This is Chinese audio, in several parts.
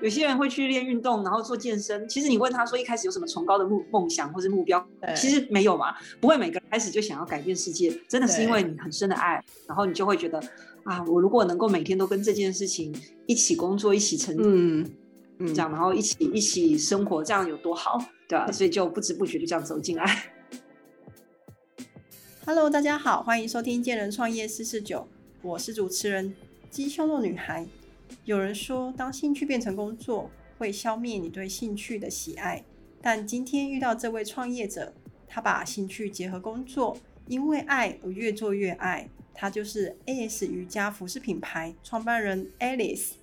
有些人会去练运动，然后做健身。其实你问他说一开始有什么崇高的目梦想或是目标，其实没有嘛。不会每个人开始就想要改变世界，真的是因为你很深的爱，然后你就会觉得啊，我如果能够每天都跟这件事情一起工作，一起成嗯嗯这样，然后一起一起生活，这样有多好，对吧？所以就不知不觉就这样走进来。Hello，大家好，欢迎收听健人创业四四九，我是主持人鸡胸肉女孩。有人说，当兴趣变成工作，会消灭你对兴趣的喜爱。但今天遇到这位创业者，他把兴趣结合工作，因为爱而越做越爱。他就是 AS 瑜伽服饰品牌创办人 Alice。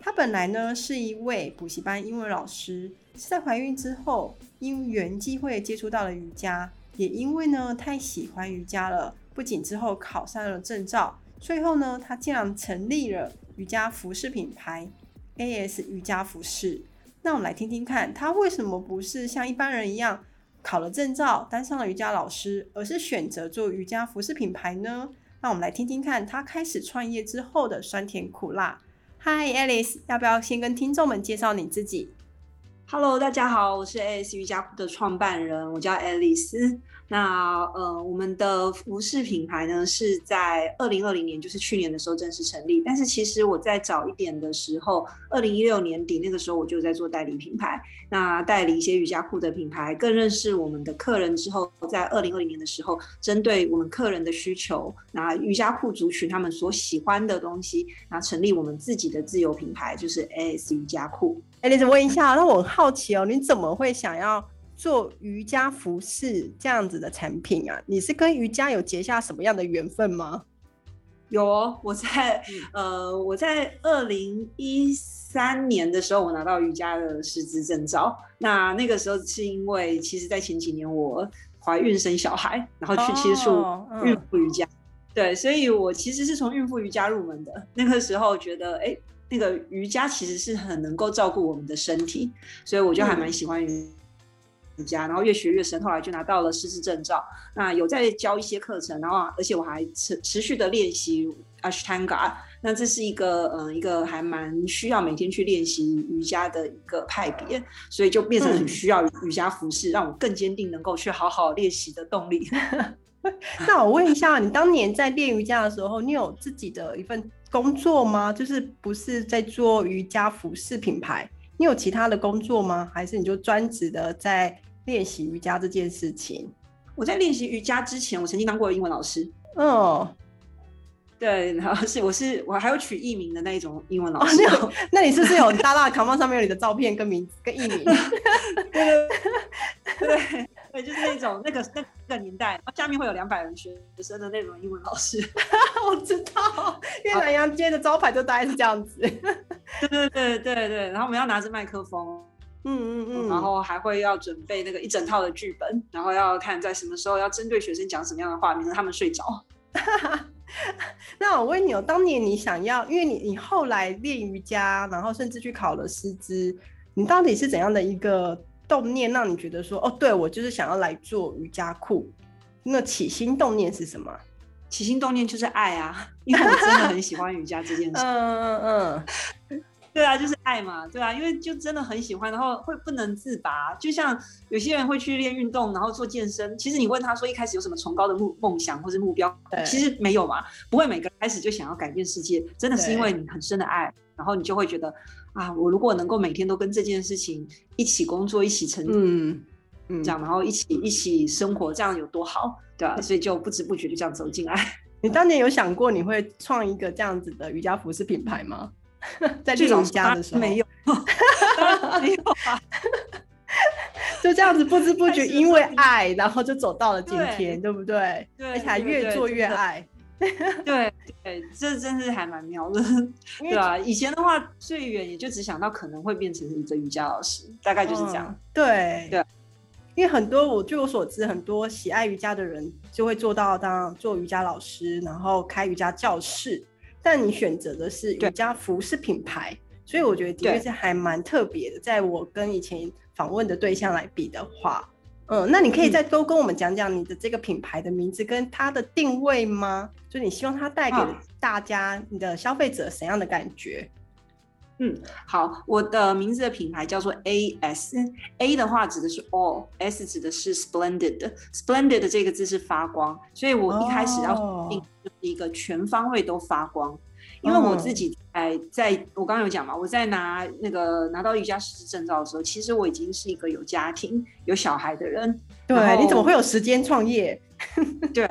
他本来呢是一位补习班英文老师，是在怀孕之后因缘机会接触到了瑜伽，也因为呢太喜欢瑜伽了，不仅之后考上了证照，最后呢他竟然成立了。瑜伽服饰品牌 AS 瑜伽服饰，那我们来听听看，他为什么不是像一般人一样考了证照，当上了瑜伽老师，而是选择做瑜伽服饰品牌呢？那我们来听听看他开始创业之后的酸甜苦辣。Hi Alice，要不要先跟听众们介绍你自己？Hello，大家好，我是 AS 瑜伽裤的创办人，我叫 Alice。那呃，我们的服饰品牌呢是在二零二零年，就是去年的时候正式成立。但是其实我在早一点的时候，二零一六年底那个时候我就在做代理品牌，那代理一些瑜伽裤的品牌，更认识我们的客人之后，在二零二零年的时候，针对我们客人的需求，那瑜伽裤族群他们所喜欢的东西，那成立我们自己的自有品牌，就是 AS 瑜伽裤。哎，你问一下，那我很好奇哦，你怎么会想要？做瑜伽服饰这样子的产品啊，你是跟瑜伽有结下什么样的缘分吗？有哦，我在呃，我在二零一三年的时候，我拿到瑜伽的师资证照。那那个时候是因为，其实，在前几年我怀孕生小孩，然后去接触孕妇瑜伽。对，所以我其实是从孕妇瑜伽入门的。那个时候觉得，哎，那个瑜伽其实是很能够照顾我们的身体，所以我就还蛮喜欢瑜。瑜伽，然后越学越深，后来就拿到了师资证照。那有在教一些课程，然后而且我还持持续的练习 Ashtanga。那这是一个嗯一个还蛮需要每天去练习瑜伽的一个派别，所以就变成很需要瑜伽服饰，让我更坚定能够去好好练习的动力。那我问一下，你当年在练瑜伽的时候，你有自己的一份工作吗？就是不是在做瑜伽服饰品牌？你有其他的工作吗？还是你就专职的在练习瑜伽这件事情？我在练习瑜伽之前，我曾经当过英文老师。哦，对，然后是我是我还有取艺名的那一种英文老师。那你是不是有大大的扛棒上面有你的照片跟名跟艺名？对 对。对，就是那种那个那个年代，下面会有两百人学生的那种英文老师。我知道，因为南洋街的招牌就大概是这样子。对对对对对，然后我们要拿着麦克风，嗯嗯嗯，然后还会要准备那个一整套的剧本，然后要看在什么时候要针对学生讲什么样的话，免得他们睡着。那我问你哦，当年你想要，因为你你后来练瑜伽，然后甚至去考了师资，你到底是怎样的一个？动念让你觉得说哦，对我就是想要来做瑜伽裤。那起心动念是什么？起心动念就是爱啊，因为我真的很喜欢瑜伽这件 事。嗯嗯嗯，对啊，就是爱嘛，对啊，因为就真的很喜欢，然后会不能自拔。就像有些人会去练运动，然后做健身。其实你问他说一开始有什么崇高的目梦想或是目标，其实没有嘛。不会每个开始就想要改变世界，真的是因为你很深的爱，然后你就会觉得。啊，我如果能够每天都跟这件事情一起工作，一起成，嗯嗯，这样，然后一起一起生活，这样有多好，对吧？所以就不知不觉就这样走进来。你当年有想过你会创一个这样子的瑜伽服饰品牌吗？在这种家的时候没有，没有啊，就这样子不知不觉因为爱，然后就走到了今天，对不对？对，而且还越做越爱。对对，这真是还蛮妙的，对啊？以前的话，最远也就只想到可能会变成一个瑜伽老师，大概就是这样。对对，因为很多我据我所知，很多喜爱瑜伽的人就会做到当做瑜伽老师，然后开瑜伽教室。但你选择的是瑜伽服饰品牌，所以我觉得的确是还蛮特别的。在我跟以前访问的对象来比的话。嗯，那你可以再多跟我们讲讲你的这个品牌的名字跟它的定位吗？就你希望它带给大家、你的消费者怎样的感觉？嗯，好，我的名字的品牌叫做 AS，A 的话指的是 All，S 指的是 Splendid，Splendid 这个字是发光，所以我一开始要定就是一个全方位都发光。因为我自己在在我刚刚有讲嘛，我在拿那个拿到瑜伽师资证照的时候，其实我已经是一个有家庭有小孩的人。对，你怎么会有时间创业？对，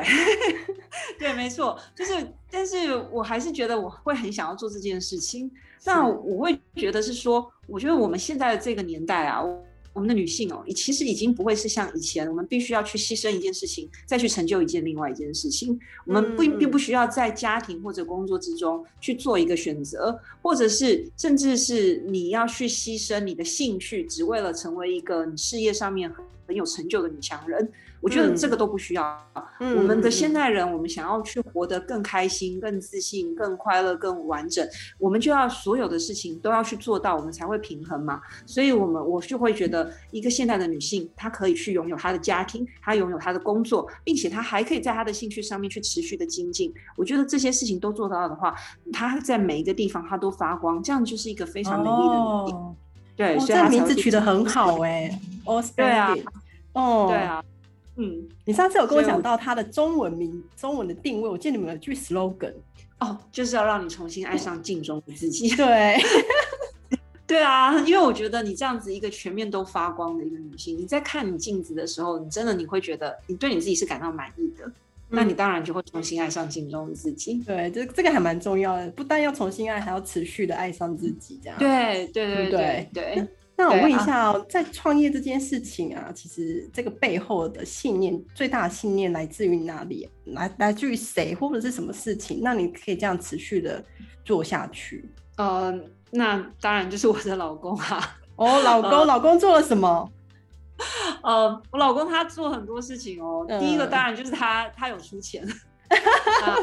对，没错，就是，但是我还是觉得我会很想要做这件事情。那我会觉得是说，我觉得我们现在的这个年代啊。我们的女性哦，你其实已经不会是像以前，我们必须要去牺牲一件事情，再去成就一件另外一件事情。我们不并不需要在家庭或者工作之中去做一个选择，或者是甚至是你要去牺牲你的兴趣，只为了成为一个你事业上面很有成就的女强人。我觉得这个都不需要。我们的现代人，我们想要去活得更开心、更自信、更快乐、更完整，我们就要所有的事情都要去做到，我们才会平衡嘛。所以，我们我就会觉得，一个现代的女性，她可以去拥有她的家庭，她拥有她的工作，并且她还可以在她的兴趣上面去持续的精进。我觉得这些事情都做到的话，她在每一个地方她都发光，这样就是一个非常美丽的女性。对，这名字取得很好哎。对啊，哦，对啊。嗯，你上次有跟我讲到它的中文名、中文的定位，我记得你们有句 slogan 哦，就是要让你重新爱上镜中的自己。对，对啊，因为我觉得你这样子一个全面都发光的一个女性，你在看你镜子的时候，你真的你会觉得你对你自己是感到满意的，那你当然就会重新爱上镜中的自己。对，这这个还蛮重要的，不但要重新爱，还要持续的爱上自己，这样。对对对对对。那我问一下哦，在创业这件事情啊，其实这个背后的信念，最大的信念来自于哪里？来来自于谁，或者是什么事情？那你可以这样持续的做下去？呃，那当然就是我的老公啊。哦，老公，老公做了什么？呃，我老公他做很多事情哦。第一个当然就是他，他有出钱。啊，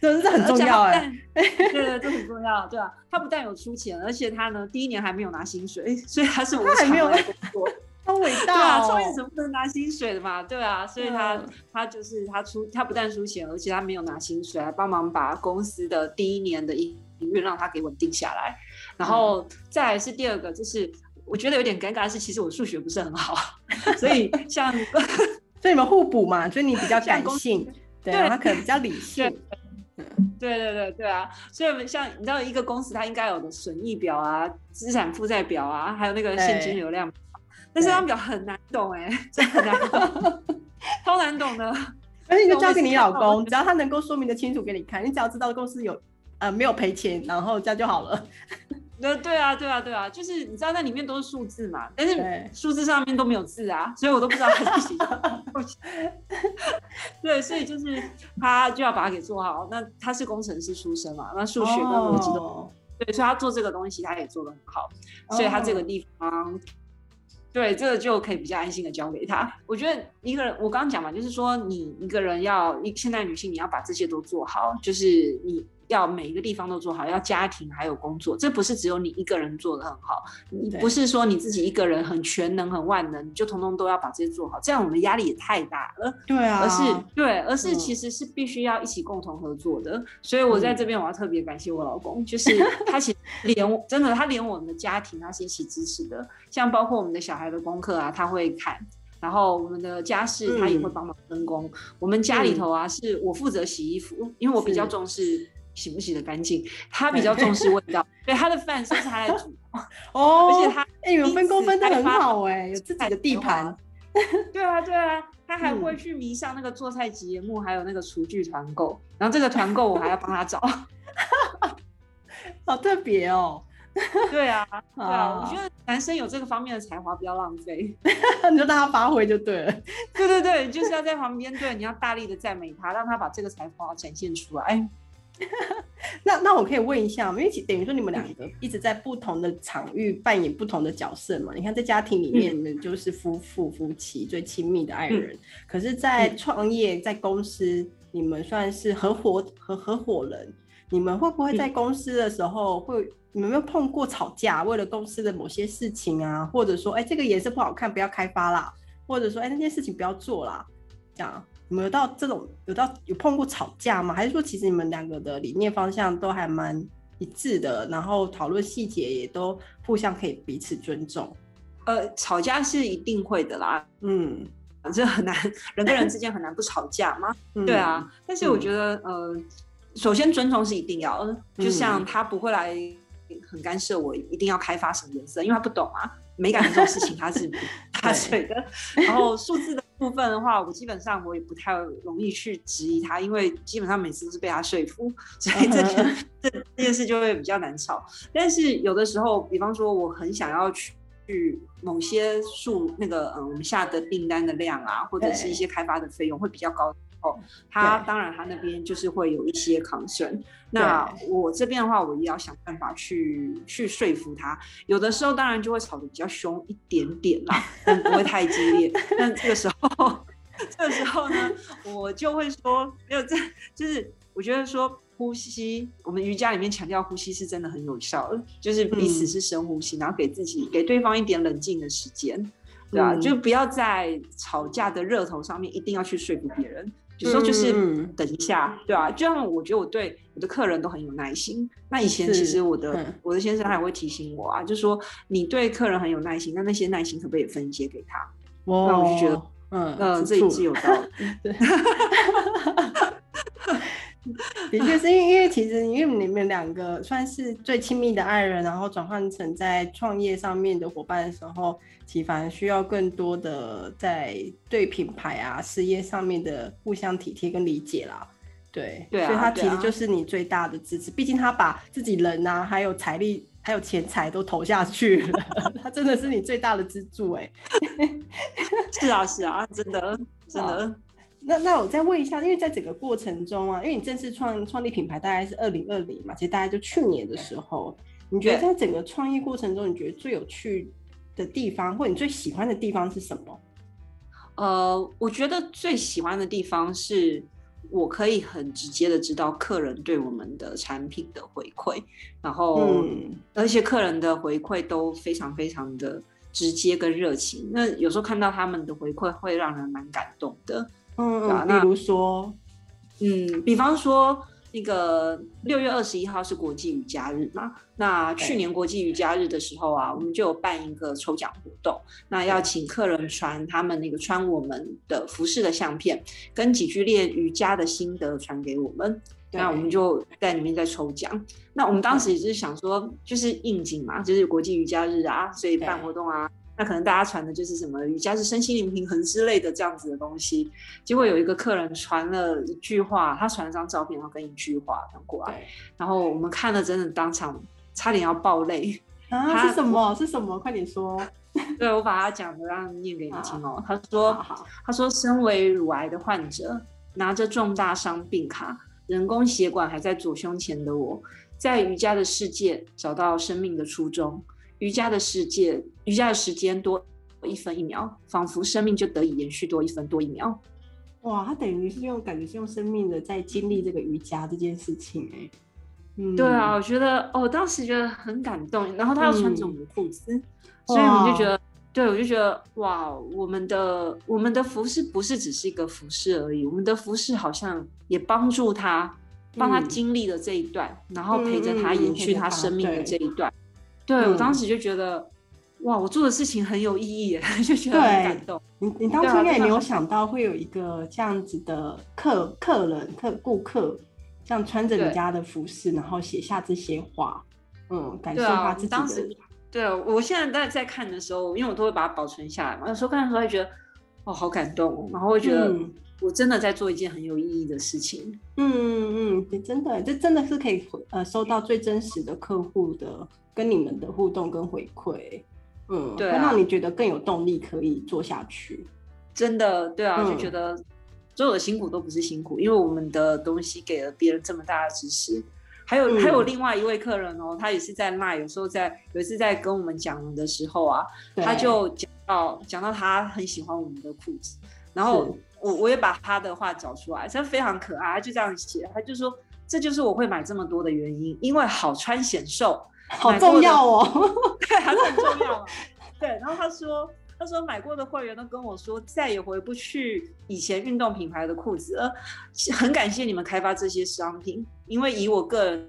这是很重要哎，对对，这很重要，对啊，他不但有出钱，而且他呢，第一年还没有拿薪水，所以他是无偿的工作，好伟大。对啊，创业怎么不能拿薪水的嘛？对啊，所以他他就是他出，他不但出钱，而且他没有拿薪水，来帮忙把公司的第一年的营运让他给稳定下来。然后再来是第二个，就是我觉得有点尴尬的是，其实我数学不是很好，所以像 所以你们互补嘛，所以你比较感性。对，他可能比较理性。对对对对啊，所以我们像你知道，一个公司它应该有的损益表啊、资产负债表啊，还有那个现金流量，但是这张表很难懂哎，真的很难懂，超难懂的。而且你就交给你老公，只要他能够说明的清楚给你看，你只要知道公司有呃没有赔钱，然后这样就好了。对对啊，对啊，对啊，就是你知道那里面都是数字嘛，但是数字上面都没有字啊，所以我都不知道他是写 对，所以就是他就要把它给做好。那他是工程师出身嘛，那数学跟逻辑都对，所以他做这个东西他也做的很好，所以他这个地方对这个就可以比较安心的交给他。我觉得一个人，我刚刚讲嘛，就是说你一个人要一现代女性，你要把这些都做好，就是你。要每一个地方都做好，要家庭还有工作，这不是只有你一个人做的很好。你不是说你自己一个人很全能、很万能，你就通通都要把这些做好，这样我们压力也太大了。对啊，而是对，而是其实是必须要一起共同合作的。所以我在这边我要特别感谢我老公，就是他其实 连真的他连我们的家庭他是一起支持的，像包括我们的小孩的功课啊，他会看，然后我们的家事他也会帮忙分工。我们家里头啊，是我负责洗衣服，因为我比较重视。洗不洗的干净，他比较重视味道，对他的饭是他在煮 哦，而且他哎，你们分工分的很好哎，有自己的地盘，对啊对啊，他还会去迷上那个做菜节目，还有那个厨具团购，然后这个团购我还要帮他找，好特别哦，对啊对啊，我觉得男生有这个方面的才华不要浪费，你就让他发挥就对了，对对对，就是要在旁边对，你要大力的赞美他，让他把这个才华展现出来。那那我可以问一下，因为等于说你们两个一直在不同的场域扮演不同的角色嘛？你看在家庭里面，你们就是夫妇夫妻最亲密的爱人，可是，在创业在公司，你们算是合伙合合伙人。你们会不会在公司的时候会？你们有没有碰过吵架？为了公司的某些事情啊，或者说，哎，这个颜色不好看，不要开发啦，或者说，哎，那件事情不要做啦，这样。有没有到这种有到有碰过吵架吗？还是说其实你们两个的理念方向都还蛮一致的，然后讨论细节也都互相可以彼此尊重。呃，吵架是一定会的啦，嗯，这很难，人跟人之间很难不吵架吗？对啊，但是我觉得，呃，首先尊重是一定要，就像他不会来很干涉我一定要开发什么颜色，因为他不懂啊，美感这种事情他是 他水的。然后数字的部分的话，我基本上我也不太容易去质疑他，因为基本上每次都是被他说服，所以这件 这这件事就会比较难吵。但是有的时候，比方说我很想要去。去某些数那个嗯，我们下的订单的量啊，或者是一些开发的费用会比较高哦。他当然他那边就是会有一些 concern。那我这边的话，我也要想办法去去说服他。有的时候当然就会吵得比较凶一点点啦，但不会太激烈。但这个时候，这个时候呢，我就会说没有这，就是我觉得说。呼吸，我们瑜伽里面强调呼吸是真的很有效的，就是彼此是深呼吸，然后给自己、给对方一点冷静的时间，对吧？就不要在吵架的热头上面一定要去说服别人，有时候就是等一下，对啊？就像我觉得我对我的客人都很有耐心，那以前其实我的我的先生他也会提醒我啊，就说你对客人很有耐心，那那些耐心可不可以分一些给他？那我就觉得，嗯嗯，这一是有道理。的确是因为，因为其实因为你们两个算是最亲密的爱人，然后转换成在创业上面的伙伴的时候，其实反而需要更多的在对品牌啊、事业上面的互相体贴跟理解啦。对，对，所以他其实就是你最大的支持。毕竟他把自己人啊，还有财力、还有钱财都投下去了，他真的是你最大的支柱哎。是啊，是啊，真的，真的。那那我再问一下，因为在整个过程中啊，因为你正式创创立品牌大概是二零二零嘛，其实大概就去年的时候，你觉得在整个创业过程中，你觉得最有趣的地方，或你最喜欢的地方是什么？呃，我觉得最喜欢的地方是我可以很直接的知道客人对我们的产品的回馈，然后而且客人的回馈都非常非常的直接跟热情，那有时候看到他们的回馈会让人蛮感动的。嗯，比如说，嗯，比方说那个六月二十一号是国际瑜伽日嘛？那去年国际瑜伽日的时候啊，我们就有办一个抽奖活动，那要请客人传他们那个穿我们的服饰的相片，跟几句练瑜伽的心得传给我们，那我们就在里面在抽奖。那我们当时也是想说，就是应景嘛，就是国际瑜伽日啊，所以办活动啊。那可能大家传的就是什么瑜伽是身心灵平衡之类的这样子的东西，结果有一个客人传了一句话，他传了张照片，然后跟一句话传过来，然后我们看了真的当场差点要爆泪啊！是什么？是什么？快点说！对我把他讲的让念给你听哦。他说：“他说，身为乳癌的患者，拿着重大伤病卡，人工血管还在左胸前的我，在瑜伽的世界找到生命的初衷。”瑜伽的世界，瑜伽的时间多一分一秒，仿佛生命就得以延续多一分多一秒。哇，他等于是用感觉是用生命的在经历这个瑜伽这件事情哎。嗯，对啊，我觉得哦，当时觉得很感动。然后他又穿着我们的裤子，所以我们就觉得，对我就觉得哇，我们的我们的服饰不是只是一个服饰而已，我们的服饰好像也帮助他，帮他经历了这一段，然后陪着他延续他生命的这一段。对我当时就觉得，哇，我做的事情很有意义，就觉得很感动。你你当初应该也没有想到会有一个这样子的客客人客顾客，这样穿着你家的服饰，然后写下这些话，嗯，感受他自己的。对啊，我现在在在看的时候，因为我都会把它保存下来嘛，有时候看的时候会觉得，哦，好感动，然后会觉得我真的在做一件很有意义的事情。嗯嗯嗯，真的，这真的是可以呃收到最真实的客户的。跟你们的互动跟回馈，嗯，会让你觉得更有动力可以做下去。真的，对啊，就觉得所有的辛苦都不是辛苦，因为我们的东西给了别人这么大的支持。还有还有另外一位客人哦，他也是在卖，有时候在有一次在跟我们讲的时候啊，他就讲到讲到他很喜欢我们的裤子，然后我我也把他的话找出来，他非常可爱，他就这样写，他就说这就是我会买这么多的原因，因为好穿显瘦。好重要哦，对，还是很重要。对，然后他说，他说买过的会员都跟我说，再也回不去以前运动品牌的裤子了。很感谢你们开发这些商品，因为以我个人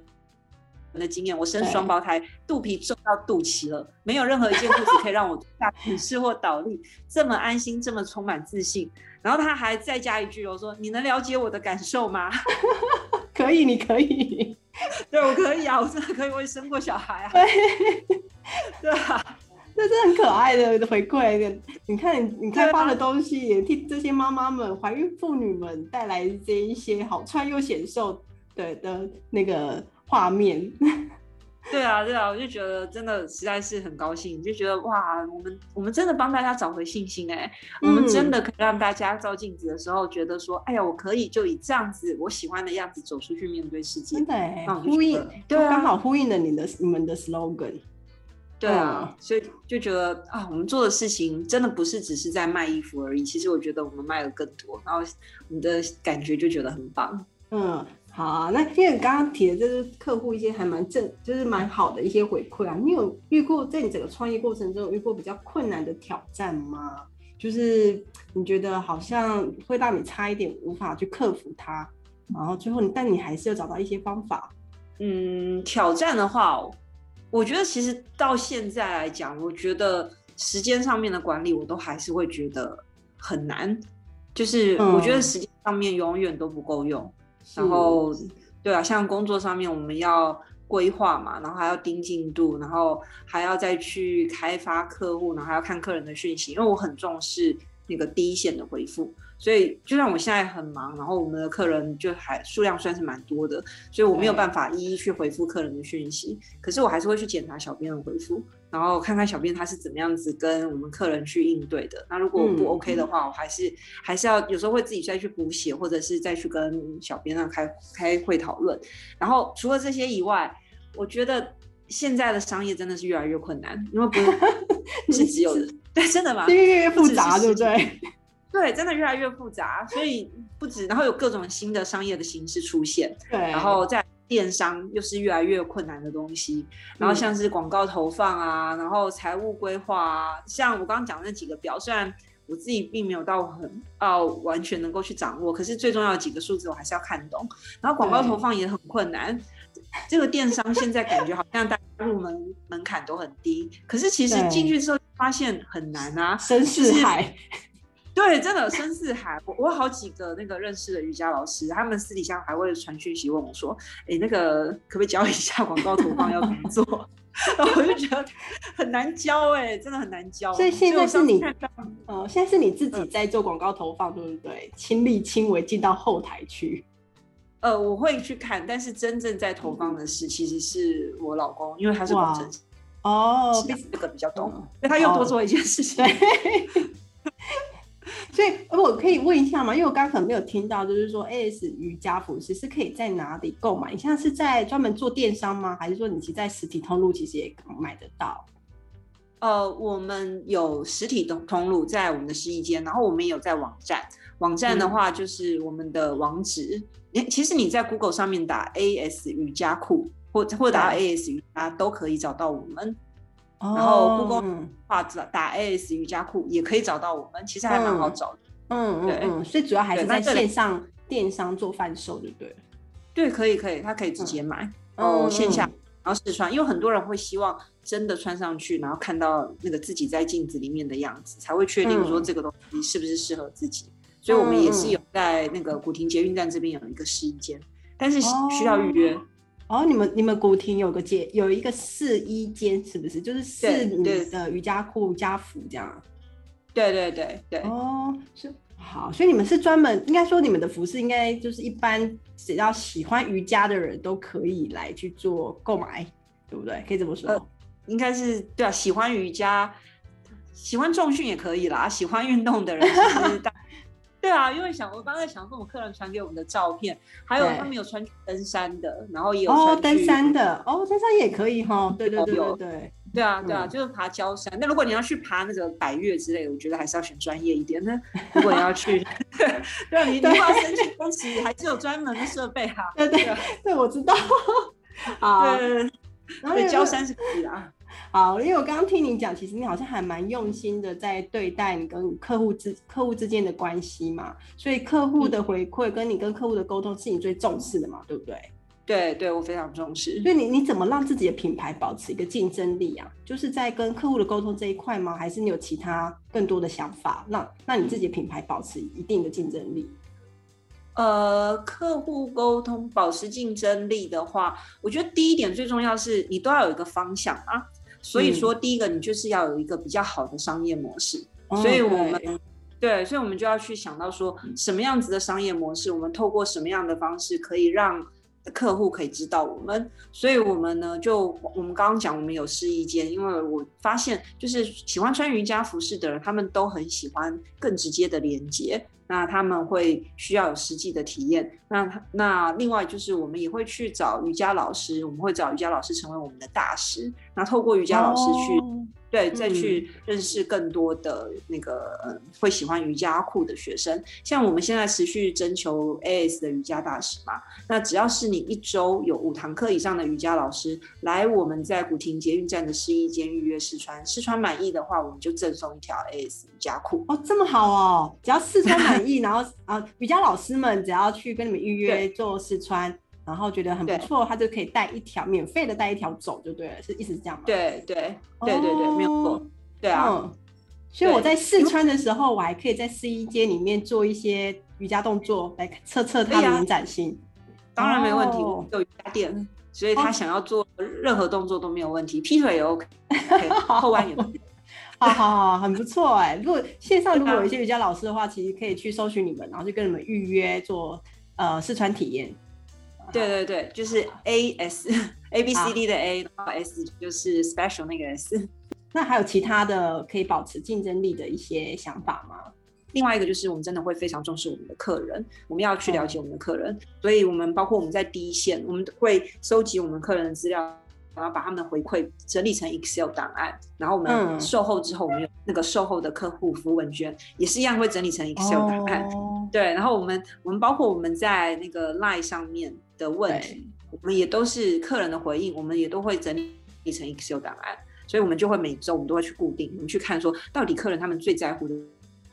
的经验，我生双胞胎，肚皮重到肚脐了，没有任何一件裤子可以让我下俯视或倒立，这么安心，这么充满自信。然后他还再加一句，我说：“你能了解我的感受吗？”可以，你可以，对我可以啊，我真的可以，我也生过小孩啊。对，对啊。这是很可爱的 回馈，你看你开发的东西，也替这些妈妈们、怀孕妇女们带来这一些好穿又显瘦的的那个画面。对啊，对啊，我就觉得真的实在是很高兴，就觉得哇，我们我们真的帮大家找回信心哎，我们真的可以让大家照镜子的时候觉得说，哎呀，我可以就以这样子我喜欢的样子走出去面对世界。真的呼应，对，刚好呼应了你的你们的 slogan。对啊，所以就觉得啊，我们做的事情真的不是只是在卖衣服而已。其实我觉得我们卖了更多，然后你的感觉就觉得很棒。嗯，好啊。那因为你刚刚提的就是客户一些还蛮正，就是蛮好的一些回馈啊。你有遇过在你整个创业过程中有遇过比较困难的挑战吗？就是你觉得好像会让你差一点无法去克服它，然后最后你但你还是要找到一些方法。嗯，挑战的话。我觉得其实到现在来讲，我觉得时间上面的管理，我都还是会觉得很难。就是我觉得时间上面永远都不够用。然后，对啊，像工作上面，我们要规划嘛，然后还要盯进度，然后还要再去开发客户，然后还要看客人的讯息，因为我很重视那个第一线的回复。所以，就算我现在很忙，然后我们的客人就还数量算是蛮多的，所以我没有办法一一去回复客人的讯息。可是我还是会去检查小编的回复，然后看看小编他是怎么样子跟我们客人去应对的。那如果不 OK 的话，我还是还是要有时候会自己再去补写，或者是再去跟小编那开开会讨论。然后除了这些以外，我觉得现在的商业真的是越来越困难，因为不是 只有对，真的吗？越来越复杂，对不对？对，真的越来越复杂，所以不止，然后有各种新的商业的形式出现，对，然后在电商又是越来越困难的东西，然后像是广告投放啊，然后财务规划啊，像我刚刚讲的那几个表，虽然我自己并没有到很哦完全能够去掌握，可是最重要的几个数字我还是要看懂。然后广告投放也很困难，这个电商现在感觉好像大家入门门槛都很低，可是其实进去之后发现很难啊，深似海。对，真的深似海。我我好几个那个认识的瑜伽老师，他们私底下还会传讯息问我说：“哎，那个可不可以教一下广告投放要怎么做？” 我就觉得很难教，哎，真的很难教。所以现在是你，呃，现在是你自己在做广告投放，对不对？亲力亲为进到后台去。呃，我会去看，但是真正在投放的是其实是我老公，因为他是工程师哦，这个比较懂，所以他又多做一件事情。所以，我可以问一下吗？因为我刚刚可能没有听到，就是说，AS 瑜伽服饰是可以在哪里购买？你现在是在专门做电商吗？还是说你其实在实体通路其实也买得到？呃，我们有实体通通路在我们的试衣间，然后我们也有在网站。网站的话就是我们的网址。你其实你在 Google 上面打 AS 瑜伽裤，或或打 AS 瑜伽都可以找到我们。然后故宫话打 AS 瑜伽裤也可以找到我们，其实还蛮好找的。嗯嗯嗯，所以主要还是在线上电商做贩售，对不对？对，可以可以，他可以直接买，然后线下然后试穿，因为很多人会希望真的穿上去，然后看到那个自己在镜子里面的样子，才会确定说这个东西是不是适合自己。所以我们也是有在那个古亭捷运站这边有一个试衣间，但是需要预约。哦，你们你们古亭有个间，有一个试衣间，是不是？就是试你的瑜伽裤、瑜伽服这样。对对对对。哦，是好，所以你们是专门，应该说你们的服饰应该就是一般只要喜欢瑜伽的人都可以来去做购买，对不对？可以这么说。呃，应该是对啊，喜欢瑜伽、喜欢重训也可以啦，喜欢运动的人。对啊，因为想我刚才想说，我们客人传给我们的照片，还有他们有穿登山的，然后也有哦登山的哦，登山也可以哈。对对对对对啊对啊，就是爬焦山。那如果你要去爬那个百越之类的，我觉得还是要选专业一点的。如果你要去，对啊，你你要申请公司还是有专门的设备哈。对对对，我知道。啊，然后焦山是可以的啊。好，因为我刚刚听你讲，其实你好像还蛮用心的在对待你跟客户之客户之间的关系嘛，所以客户的回馈跟你跟客户的沟通是你最重视的嘛，对不对？对对，我非常重视。所以你你怎么让自己的品牌保持一个竞争力啊？就是在跟客户的沟通这一块吗？还是你有其他更多的想法，让让你自己的品牌保持一定的竞争力？呃，客户沟通保持竞争力的话，我觉得第一点最重要是你都要有一个方向啊。所以说，第一个你就是要有一个比较好的商业模式。所以我们对，所以我们就要去想到说，什么样子的商业模式，我们透过什么样的方式可以让客户可以知道我们。所以我们呢，就我们刚刚讲，我们有试衣间，因为我发现就是喜欢穿瑜伽服饰的人，他们都很喜欢更直接的连接。那他们会需要有实际的体验。那那另外就是我们也会去找瑜伽老师，我们会找瑜伽老师成为我们的大师。那透过瑜伽老师去。对，再去认识更多的那个嗯会喜欢瑜伽裤的学生。像我们现在持续征求 AS 的瑜伽大师嘛，那只要是你一周有五堂课以上的瑜伽老师来我们在古亭捷运站的试衣间预约试穿，试穿满意的话，我们就赠送一条 AS 瑜伽裤。哦，这么好哦！只要试穿满意，然后啊，瑜伽老师们只要去跟你们预约做试穿。然后觉得很不错，他就可以带一条免费的带一条走就对了，是意思是这样吗？对对对对对，没有错。对啊，所以我在试穿的时候，我还可以在试衣间里面做一些瑜伽动作来测测他的延展性。当然没问题，有瑜伽垫，所以他想要做任何动作都没有问题，劈腿也 OK，后弯也 OK。好好好，很不错哎。如果线上如果有一些瑜伽老师的话，其实可以去搜寻你们，然后就跟你们预约做呃试穿体验。对对对，就是 A S A B C D 的 A，然后 S 就是 special 那个 S。那还有其他的可以保持竞争力的一些想法吗？另外一个就是我们真的会非常重视我们的客人，我们要去了解我们的客人，所以我们包括我们在第一线，我们会收集我们客人的资料，然后把他们的回馈整理成 Excel 档案，然后我们售后之后，我们有那个售后的客户服务问卷，也是一样会整理成 Excel 档案。对，然后我们我们包括我们在那个 Line 上面。的问题，我们也都是客人的回应，我们也都会整理成 Excel 档案，所以我们就会每周我们都会去固定，我们去看说到底客人他们最在乎的。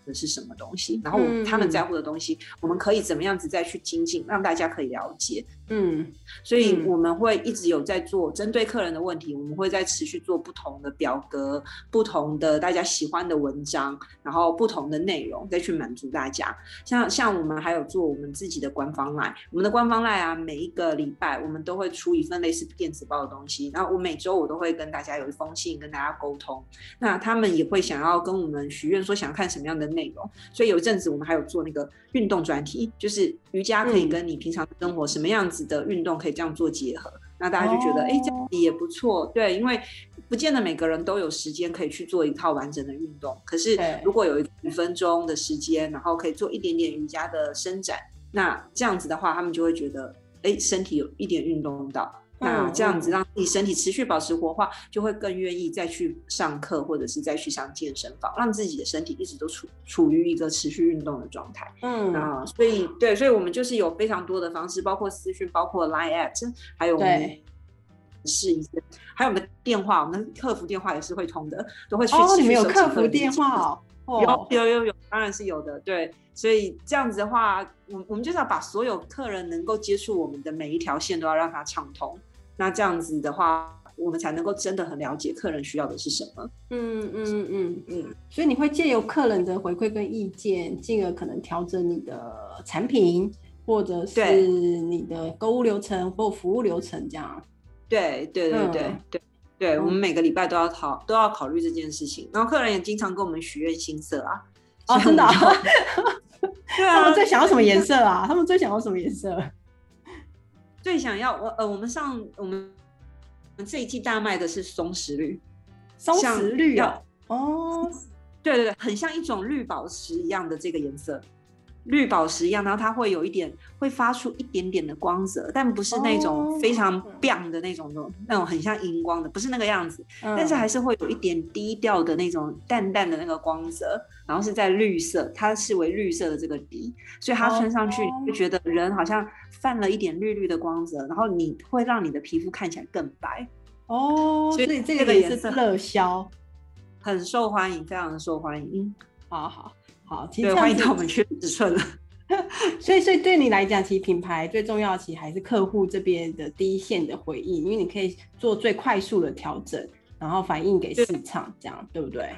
的是什么东西？然后他们在乎的东西，我们可以怎么样子再去精进，让大家可以了解。嗯，所以我们会一直有在做针对客人的问题，我们会在持续做不同的表格、不同的大家喜欢的文章，然后不同的内容再去满足大家。像像我们还有做我们自己的官方赖，我们的官方赖啊，每一个礼拜我们都会出一份类似电子报的东西，然后我每周我都会跟大家有一封信跟大家沟通。那他们也会想要跟我们许愿，说想要看什么样的。内容，所以有一阵子我们还有做那个运动专题，就是瑜伽可以跟你平常生活什么样子的运动可以这样做结合，那大家就觉得哎，这样也不错。对，因为不见得每个人都有时间可以去做一套完整的运动，可是如果有一分钟的时间，然后可以做一点点瑜伽的伸展，那这样子的话，他们就会觉得哎，身体有一点运动到。那这样子让自己身体持续保持活化，就会更愿意再去上课，或者是再去上健身房，让自己的身体一直都处处于一个持续运动的状态。嗯啊，所以对，所以我们就是有非常多的方式，包括私讯，包括 Line at，还有我们试一些，还有我们的电话，我们的客服电话也是会通的，都会去哦，你们有客服电话哦，有有有有，当然是有的，对。所以这样子的话，我我们就是要把所有客人能够接触我们的每一条线都要让它畅通。那这样子的话，我们才能够真的很了解客人需要的是什么。嗯嗯嗯嗯。所以你会借由客人的回馈跟意见，进而可能调整你的产品，或者是你的购物流程或服务流程这样。对对对对对对，我们每个礼拜都要考都要考虑这件事情。然后客人也经常跟我们许愿新色啊。哦，真的。对啊，他们最想要什么颜 色啊？他们最想要什么颜色？最想要我呃，我们上我们我们这一季大卖的是松石绿，松石绿哦，哦，对对对，很像一种绿宝石一样的这个颜色。绿宝石一样，然后它会有一点会发出一点点的光泽，但不是那种非常亮的那种那种那种很像荧光的，不是那个样子，但是还是会有一点低调的那种淡淡的那个光泽，然后是在绿色，它视为绿色的这个底，所以它穿上去就觉得人好像泛了一点绿绿的光泽，然后你会让你的皮肤看起来更白。哦，所以这个也是热销，很受欢迎，非常的受欢迎。好好。好，对，欢迎到我们去尺寸了。所以，所以对你来讲，其实品牌最重要，其实还是客户这边的第一线的回应，因为你可以做最快速的调整，然后反映给市场，这样对不对？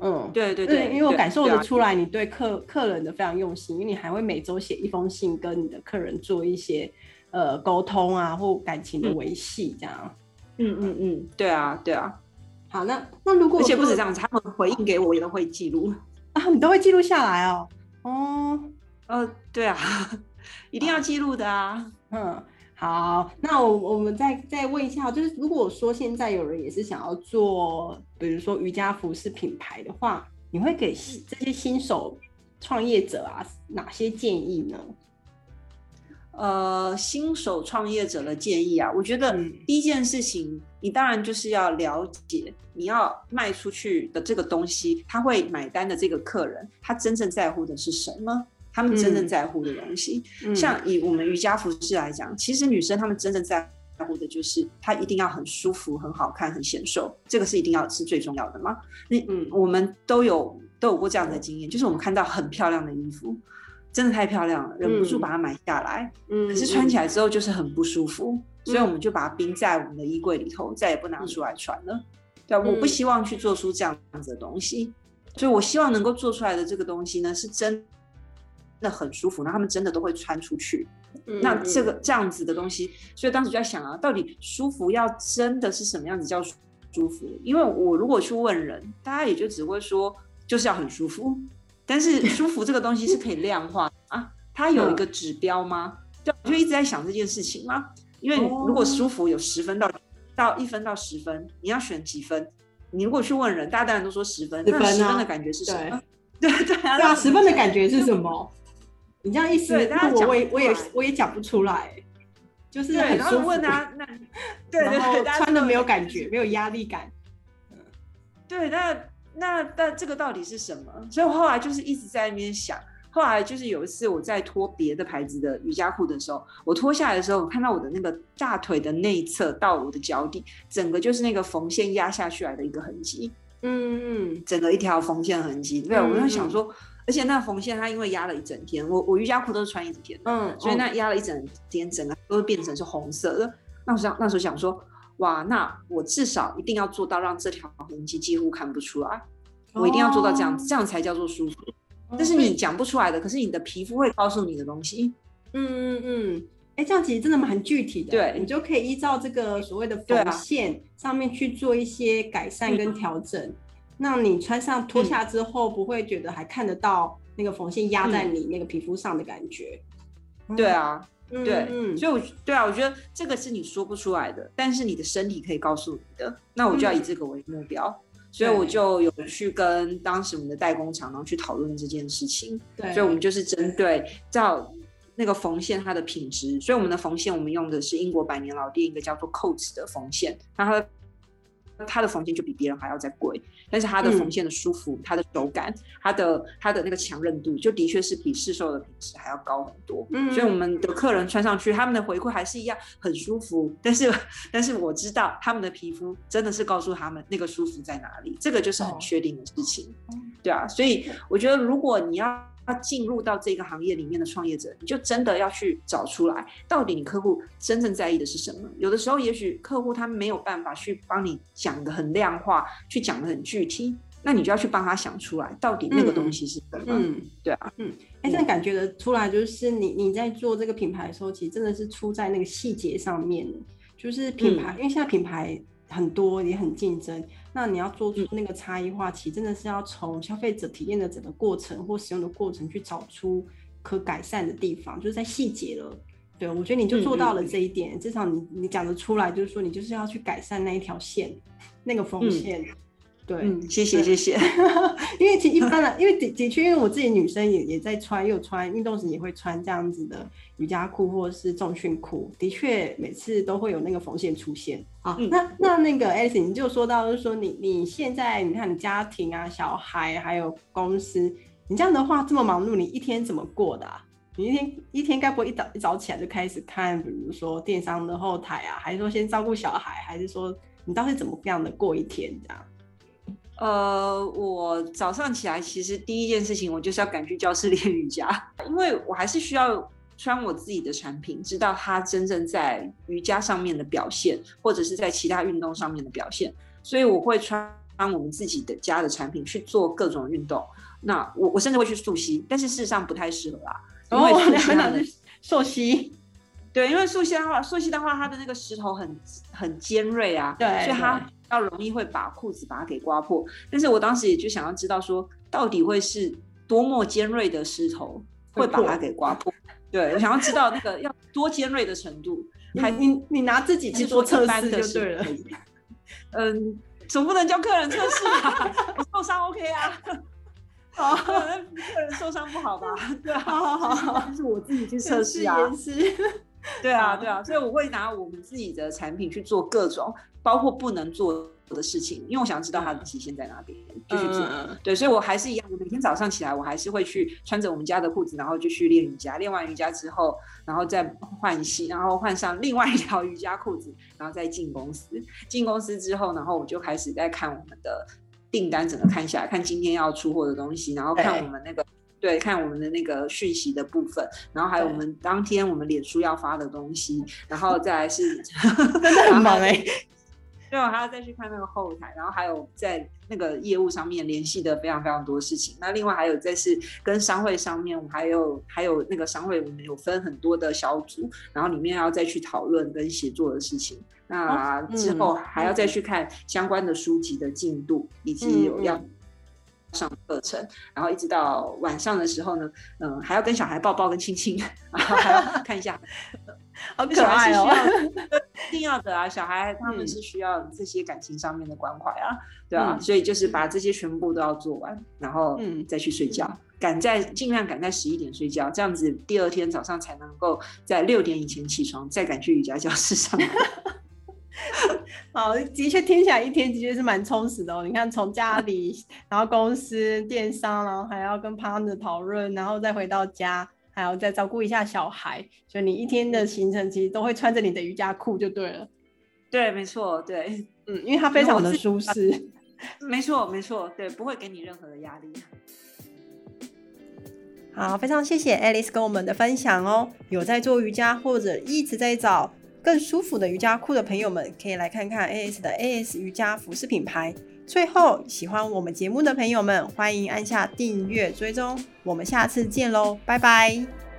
嗯，对对对，因为我感受得出来你对客客人的非常用心，因为你还会每周写一封信跟你的客人做一些呃沟通啊，或感情的维系，这样。嗯嗯嗯，对啊对啊。好，那那如果而且不止这样子，他们回应给我也都会记录啊，你都会记录下来哦。哦。呃，对啊，一定要记录的啊。嗯，好，那我我们再再问一下，就是如果说现在有人也是想要做，比如说瑜伽服饰品牌的话，你会给这些新手创业者啊哪些建议呢？呃，新手创业者的建议啊，我觉得第一件事情，你当然就是要了解你要卖出去的这个东西，他会买单的这个客人，他真正在乎的是什么？他们真正在乎的东西，像以我们瑜伽服饰来讲，其实女生她们真正在乎的就是她一定要很舒服、很好看、很显瘦，这个是一定要是最重要的嘛。那嗯，我们都有都有过这样的经验，就是我们看到很漂亮的衣服，真的太漂亮了，忍不住把它买下来。嗯，可是穿起来之后就是很不舒服，所以我们就把它冰在我们的衣柜里头，再也不拿出来穿了。对，我不希望去做出这样子的东西，所以我希望能够做出来的这个东西呢，是真。的很舒服，那他们真的都会穿出去。那这个这样子的东西，所以当时就在想啊，到底舒服要真的是什么样子叫舒服？因为我如果去问人，大家也就只会说就是要很舒服。但是舒服这个东西是可以量化 啊，它有一个指标吗？就就一直在想这件事情吗？因为如果舒服有十分到到一分到十分，你要选几分？你如果去问人，大家当然都说十分。那十分的感觉是什么？对 对啊，十分的感觉是什么？你这样意思，我我也我也我也讲不出来，就是很舒服。那对对对，穿的没有感觉，没有压力感。对，那那但这个到底是什么？所以我后来就是一直在那边想。后来就是有一次我在脱别的牌子的瑜伽裤的时候，我脱下来的时候，我看到我的那个大腿的内侧到我的脚底，整个就是那个缝线压下去来的一个痕迹。嗯嗯，整个一条缝线痕迹。对，我就想说。而且那缝线它因为压了一整天，我我瑜伽裤都是穿一整天，嗯，所以那压了一整天，整个都会变成是红色的。那我想那时候想说，哇，那我至少一定要做到让这条痕迹几乎看不出来，我一定要做到这样子，这样才叫做舒服。这是你讲不出来的，可是你的皮肤会告诉你的东西。嗯嗯嗯，哎，这样其实真的蛮具体的，对你就可以依照这个所谓的缝线上面去做一些改善跟调整。那你穿上脱下之后，不会觉得还看得到那个缝线压在你那个皮肤上的感觉？对啊，对，所以我对啊，我觉得这个是你说不出来的，但是你的身体可以告诉你的。那我就要以这个为目标，所以我就有去跟当时我们的代工厂，然后去讨论这件事情。对，所以我们就是针对照那个缝线它的品质，所以我们的缝线我们用的是英国百年老店一个叫做 Coats 的缝线，那它的。它的缝线就比别人还要再贵，但是它的缝线的舒服、它的手感、它的它的那个强韧度，就的确是比市售的品质还要高很多。嗯，所以我们的客人穿上去，他们的回馈还是一样很舒服。但是，但是我知道他们的皮肤真的是告诉他们那个舒服在哪里，这个就是很确定的事情。对啊，所以我觉得如果你要。要进入到这个行业里面的创业者，你就真的要去找出来，到底你客户真正在意的是什么？有的时候，也许客户他没有办法去帮你讲的很量化，去讲的很具体，那你就要去帮他想出来，到底那个东西是什么？嗯，对啊，嗯，哎，这感觉得出来，就是你你在做这个品牌的时候，其实真的是出在那个细节上面，就是品牌，因为现在品牌很多，也很竞争。那你要做出那个差异化，其实真的是要从消费者体验的整个过程或使用的过程去找出可改善的地方，就是在细节了。对我觉得你就做到了这一点，至少你你讲得出来，就是说你就是要去改善那一条线，那个风线。对，嗯谢谢谢谢。因为其一般的，因为的的确，因为我自己女生也也在穿，又穿运动时也会穿这样子的瑜伽裤或者是重训裤，的确每次都会有那个缝线出现。啊，那那那个 Alice，你就说到就是说你你现在你看你家庭啊、小孩还有公司，你这样的话这么忙碌，你一天怎么过的？啊你一天一天该不会一早一早起来就开始看，比如说电商的后台啊，还是说先照顾小孩，还是说你到底怎么样的过一天这样？呃，我早上起来其实第一件事情，我就是要赶去教室 练瑜伽，因为我还是需要穿我自己的产品，知道它真正在瑜伽上面的表现，或者是在其他运动上面的表现，所以我会穿穿我们自己的家的产品去做各种运动。那我我甚至会去溯溪，但是事实上不太适合啦，因为 溯溪，对，因为溯溪的话，溯溪的话，它的那个石头很很尖锐啊，对，所以它。较容易会把裤子把它给刮破，但是我当时也就想要知道说，到底会是多么尖锐的石头会把它给刮破？对我想要知道那个要多尖锐的程度。还你你拿自己去做测试就对了。嗯，总不能叫客人测试吧？我受伤 OK 啊？好，客人受伤不好吧？对啊，好 好好，就是我自己去测试啊。对啊，对啊，所以我会拿我们自己的产品去做各种。包括不能做的事情，因为我想知道它的极限在哪边，就去做。对，所以我还是一样，我每天早上起来，我还是会去穿着我们家的裤子，然后就去练瑜伽。练完瑜伽之后，然后再换洗，然后换上另外一条瑜伽裤子，然后再进公司。进公司之后，然后我就开始在看我们的订单，整个看下来，看今天要出货的东西，然后看我们那个。对，看我们的那个讯息的部分，然后还有我们当天我们脸书要发的东西，然后再来是 真的很忙哎。对，我还要再去看那个后台，然后还有在那个业务上面联系的非常非常多事情。那另外还有再是跟商会上面，我们还有还有那个商会，我们有分很多的小组，然后里面要再去讨论跟协作的事情。那之后还要再去看相关的书籍的进度，以及要。上课程，然后一直到晚上的时候呢，嗯，还要跟小孩抱抱跟亲亲，然后还要看一下，好可爱哦，一定要的啊，小孩他们是需要这些感情上面的关怀啊，对啊，所以就是把这些全部都要做完，然后再去睡觉，赶在尽量赶在十一点睡觉，这样子第二天早上才能够在六点以前起床，再赶去瑜伽教室上。好，的确听起来一天的确是蛮充实的哦。你看，从家里，然后公司、电商，然后还要跟 partner 讨论，然后再回到家，还要再照顾一下小孩，所以你一天的行程其实都会穿着你的瑜伽裤就对了。对，没错，对，嗯，因为它非常的舒适。没错，没错，对，不会给你任何的压力。好，非常谢谢 Alice 跟我们的分享哦。有在做瑜伽或者一直在找。更舒服的瑜伽裤的朋友们，可以来看看 AS 的 AS 瑜伽服饰品牌。最后，喜欢我们节目的朋友们，欢迎按下订阅追踪。我们下次见喽，拜拜。